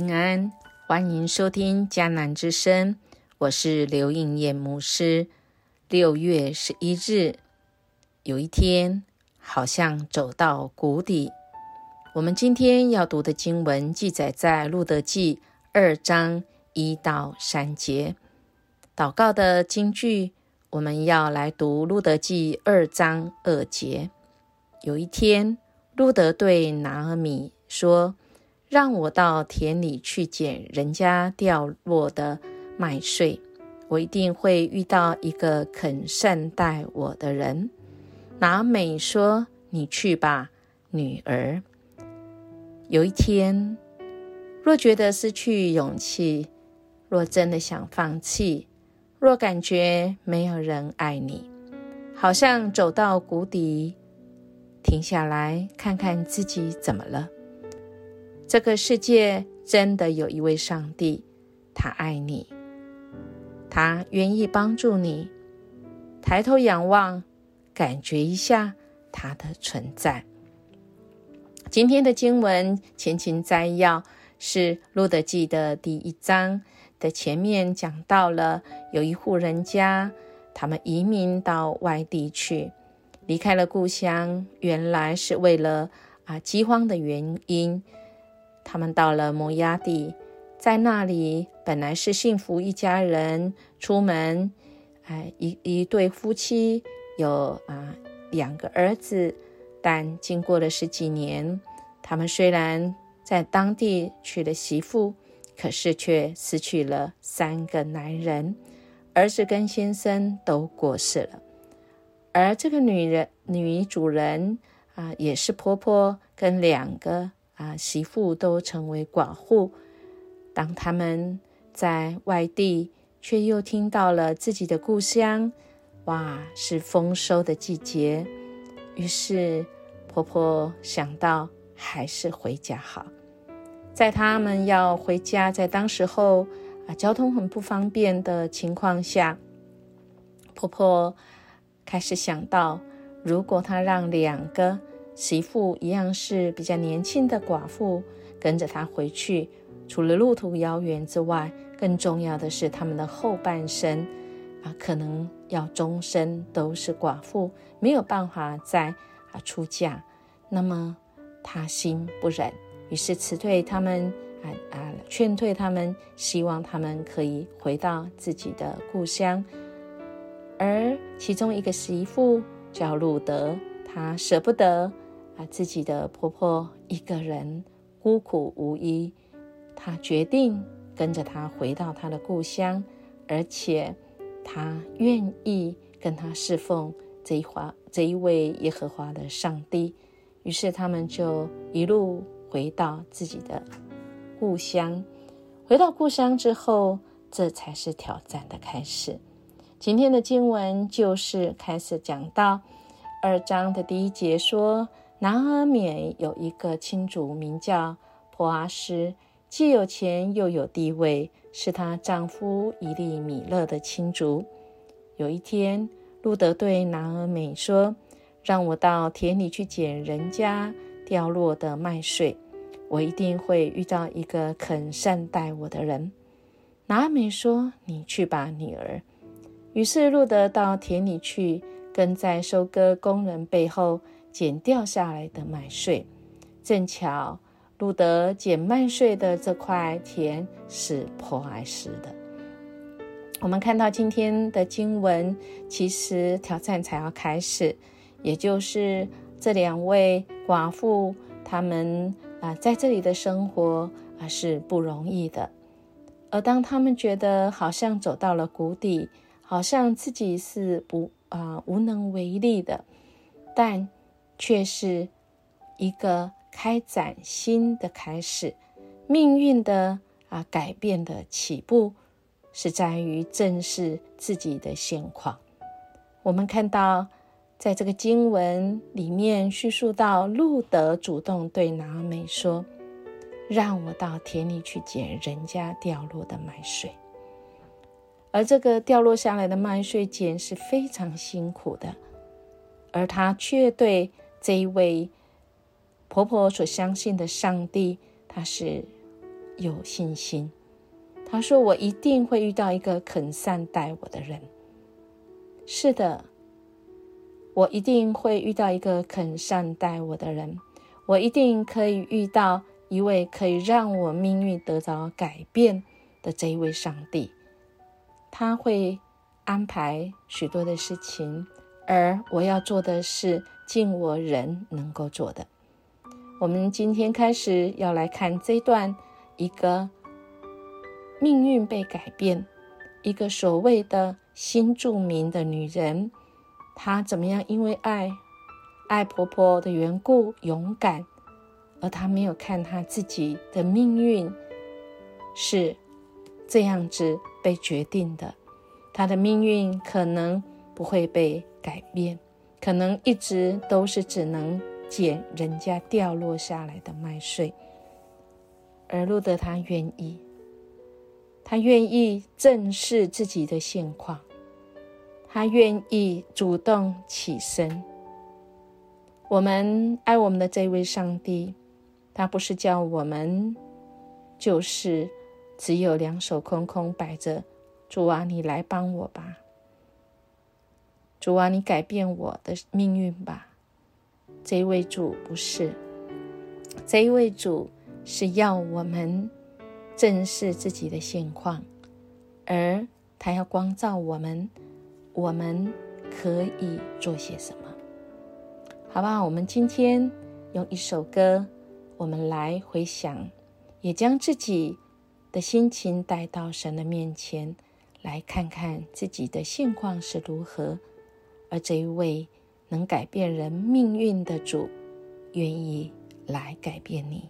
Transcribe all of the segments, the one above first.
平安，欢迎收听迦南之声，我是刘应艳牧师。六月十一日，有一天好像走到谷底。我们今天要读的经文记载在路德记二章一到三节。祷告的经句，我们要来读路德记二章二节。有一天，路德对拿阿米说。让我到田里去捡人家掉落的麦穗，我一定会遇到一个肯善待我的人。拿美说：“你去吧，女儿。”有一天，若觉得失去勇气，若真的想放弃，若感觉没有人爱你，好像走到谷底，停下来看看自己怎么了。这个世界真的有一位上帝，他爱你，他愿意帮助你。抬头仰望，感觉一下他的存在。今天的经文前情摘要是《路德记》的第一章的前面讲到了有一户人家，他们移民到外地去，离开了故乡，原来是为了啊饥荒的原因。他们到了摩崖地，在那里本来是幸福一家人出门，哎，一一对夫妻有啊两个儿子，但经过了十几年，他们虽然在当地娶了媳妇，可是却失去了三个男人，儿子跟先生都过世了，而这个女人女主人啊，也是婆婆跟两个。啊，媳妇都成为寡妇。当他们在外地，却又听到了自己的故乡，哇，是丰收的季节。于是婆婆想到，还是回家好。在他们要回家，在当时候啊，交通很不方便的情况下，婆婆开始想到，如果她让两个。媳妇一样是比较年轻的寡妇，跟着他回去，除了路途遥远之外，更重要的是他们的后半生啊，可能要终身都是寡妇，没有办法再啊出嫁。那么他心不忍，于是辞退他们啊啊，劝退他们，希望他们可以回到自己的故乡。而其中一个媳妇叫路德，她舍不得。自己的婆婆一个人孤苦无依，她决定跟着她回到她的故乡，而且她愿意跟她侍奉这一华这一位耶和华的上帝。于是他们就一路回到自己的故乡。回到故乡之后，这才是挑战的开始。今天的经文就是开始讲到二章的第一节说。拿阿缅有一个亲族，名叫普阿斯，既有钱又有地位，是她丈夫伊利米勒的亲族。有一天，路德对拿阿美说：“让我到田里去捡人家掉落的麦穗，我一定会遇到一个肯善待我的人。”拿阿美说：“你去吧，女儿。”于是路德到田里去，跟在收割工人背后。捡掉下来的麦穗，正巧路德捡麦穗的这块田是破艾斯的。我们看到今天的经文，其实挑战才要开始，也就是这两位寡妇，他们啊在这里的生活啊是不容易的。而当他们觉得好像走到了谷底，好像自己是不啊无能为力的，但。却是一个开展新的开始，命运的啊改变的起步，是在于正视自己的现况。我们看到，在这个经文里面叙述到，路德主动对拿美说：“让我到田里去捡人家掉落的麦穗。”而这个掉落下来的麦穗捡是非常辛苦的，而他却对。这一位婆婆所相信的上帝，她是有信心。她说：“我一定会遇到一个肯善待我的人。”是的，我一定会遇到一个肯善待我的人。我一定可以遇到一位可以让我命运得到改变的这一位上帝。他会安排许多的事情，而我要做的是尽我人能够做的。我们今天开始要来看这段一个。命运被改变，一个所谓的新著名的女人，她怎么样？因为爱爱婆婆的缘故，勇敢，而她没有看她自己的命运是这样子被决定的。她的命运可能不会被改变，可能一直都是只能捡人家掉落下来的麦穗，而路德他愿意。他愿意正视自己的现况，他愿意主动起身。我们爱我们的这位上帝，他不是叫我们就是只有两手空空摆着。主啊，你来帮我吧！主啊，你改变我的命运吧！这一位主不是，这一位主是要我们。正视自己的现况，而他要光照我们，我们可以做些什么？好吧，我们今天用一首歌，我们来回想，也将自己的心情带到神的面前，来看看自己的现况是如何。而这一位能改变人命运的主，愿意来改变你，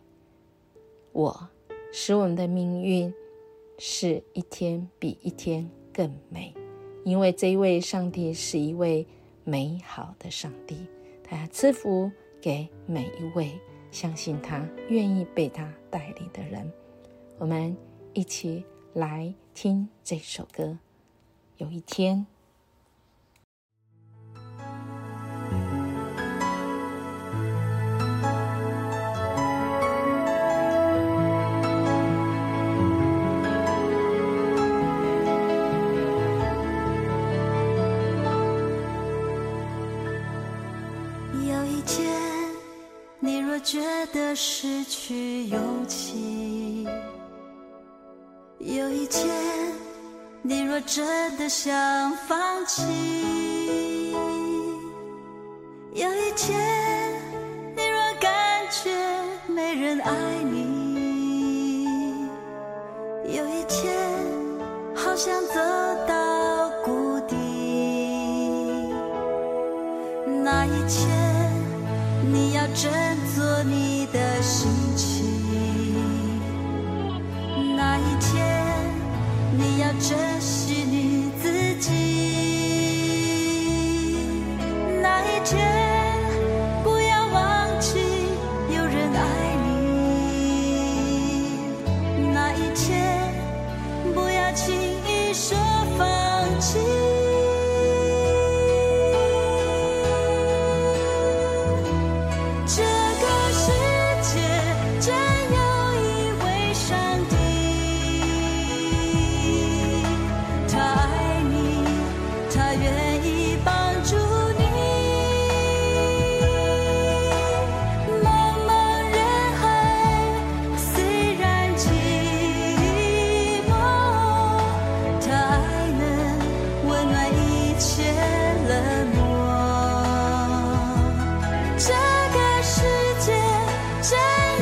我。使我们的命运是一天比一天更美，因为这一位上帝是一位美好的上帝，他赐福给每一位相信他、愿意被他带领的人。我们一起来听这首歌。有一天。觉得失去勇气，有一天，你若真的想放弃，有一天，你若感觉没人爱你，有一天，好想走到谷底，那一天，你要真。这个世界真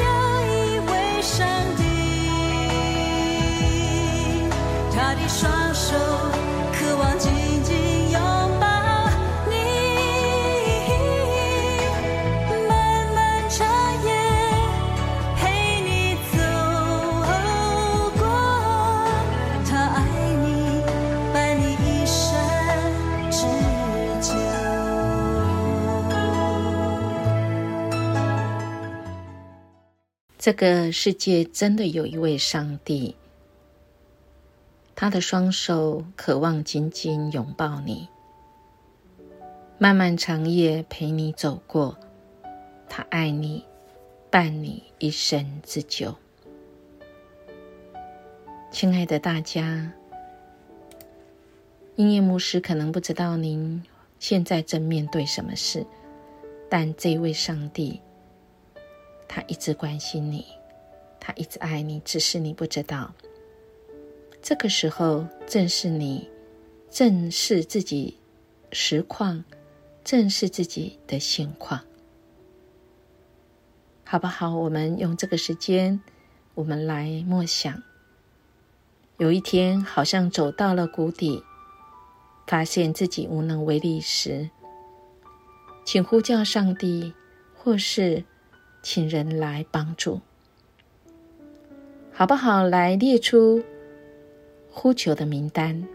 有一位上帝她的双手这个世界真的有一位上帝，他的双手渴望紧紧拥抱你，漫漫长夜陪你走过，他爱你，伴你一生之久。亲爱的大家，音乐牧师可能不知道您现在正面对什么事，但这位上帝，他一直关心你，他一直爱你，只是你不知道。这个时候正是你正视自己实况，正视自己的现况，好不好？我们用这个时间，我们来默想。有一天，好像走到了谷底，发现自己无能为力时，请呼叫上帝，或是请人来帮助，好不好？来列出。呼求的名单，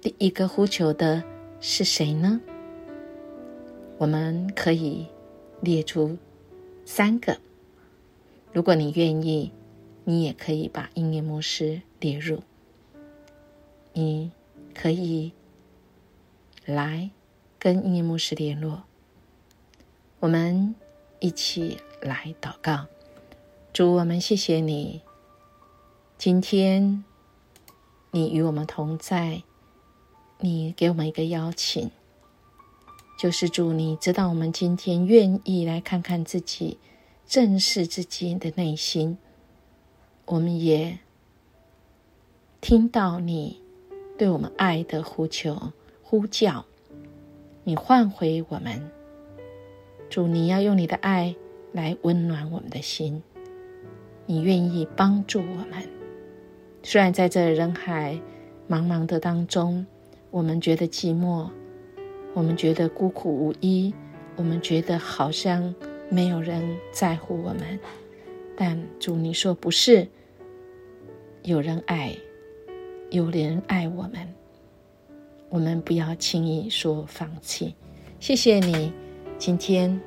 第一个呼求的是谁呢？我们可以列出三个。如果你愿意，你也可以把音乐牧师列入。你可以来跟音乐牧师联络。我们一起来祷告，主，我们谢谢你，今天。你与我们同在，你给我们一个邀请，就是主，你知道我们今天愿意来看看自己，正视自己的内心。我们也听到你对我们爱的呼求、呼叫，你唤回我们。主，你要用你的爱来温暖我们的心，你愿意帮助我们。虽然在这人海茫茫的当中，我们觉得寂寞，我们觉得孤苦无依，我们觉得好像没有人在乎我们，但主你说不是，有人爱，有人爱我们，我们不要轻易说放弃。谢谢你今天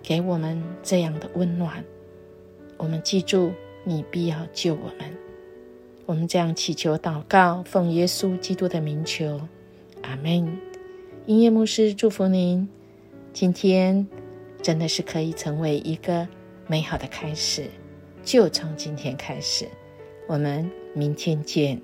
给我们这样的温暖，我们记住你必要救我们。我们这样祈求祷告，奉耶稣基督的名求，阿门。音乐牧师祝福您，今天真的是可以成为一个美好的开始，就从今天开始。我们明天见。